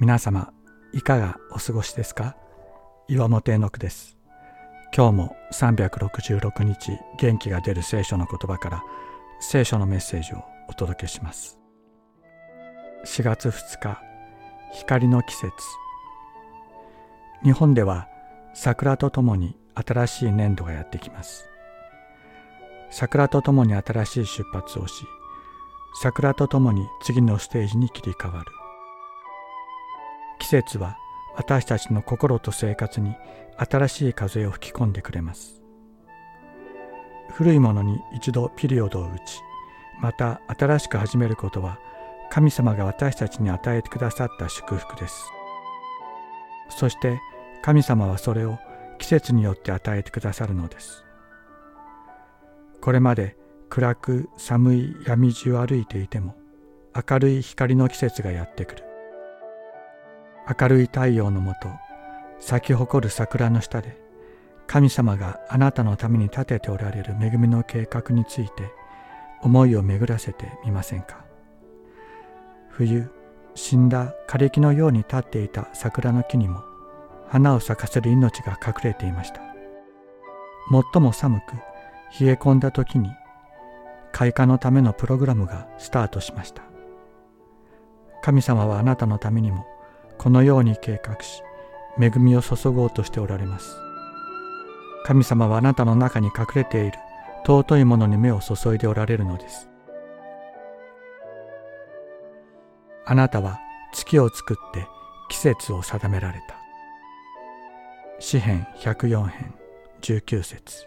皆様いかがお過ごしですか？岩本絵の句です。今日も366日元気が出る聖書の言葉から聖書のメッセージをお届けします。4月2日光の季節。日本では桜とともに新しい年度がやってきます。桜とともに新しい出発をし桜とともに次のステージに切り替わる。季節は私たちの心と生活に新しい風を吹き込んでくれます。古いものに一度ピリオドを打ちまた新しく始めることは神様が私たちに与えてくださった祝福です。そして神様はそれを季節によって与えてくださるのです。これまで暗く寒い闇路を歩いていても明るい光の季節がやってくる。明るい太陽のもと咲き誇る桜の下で神様があなたのために立てておられる恵みの計画について思いを巡らせてみませんか？冬死んだ枯れ木のように立っていた桜の木にも花を咲かせる命が隠れていました。最も寒く冷え込んだ時に開花のためのプログラムがスタートしました。神様はあなたのためにもこのように計画し恵みを注ごうとしておられます。神様はあなたの中に隠れている尊いものに目を注いでおられるのです。あなたは月を作って季節を定められた。詩編104編19節。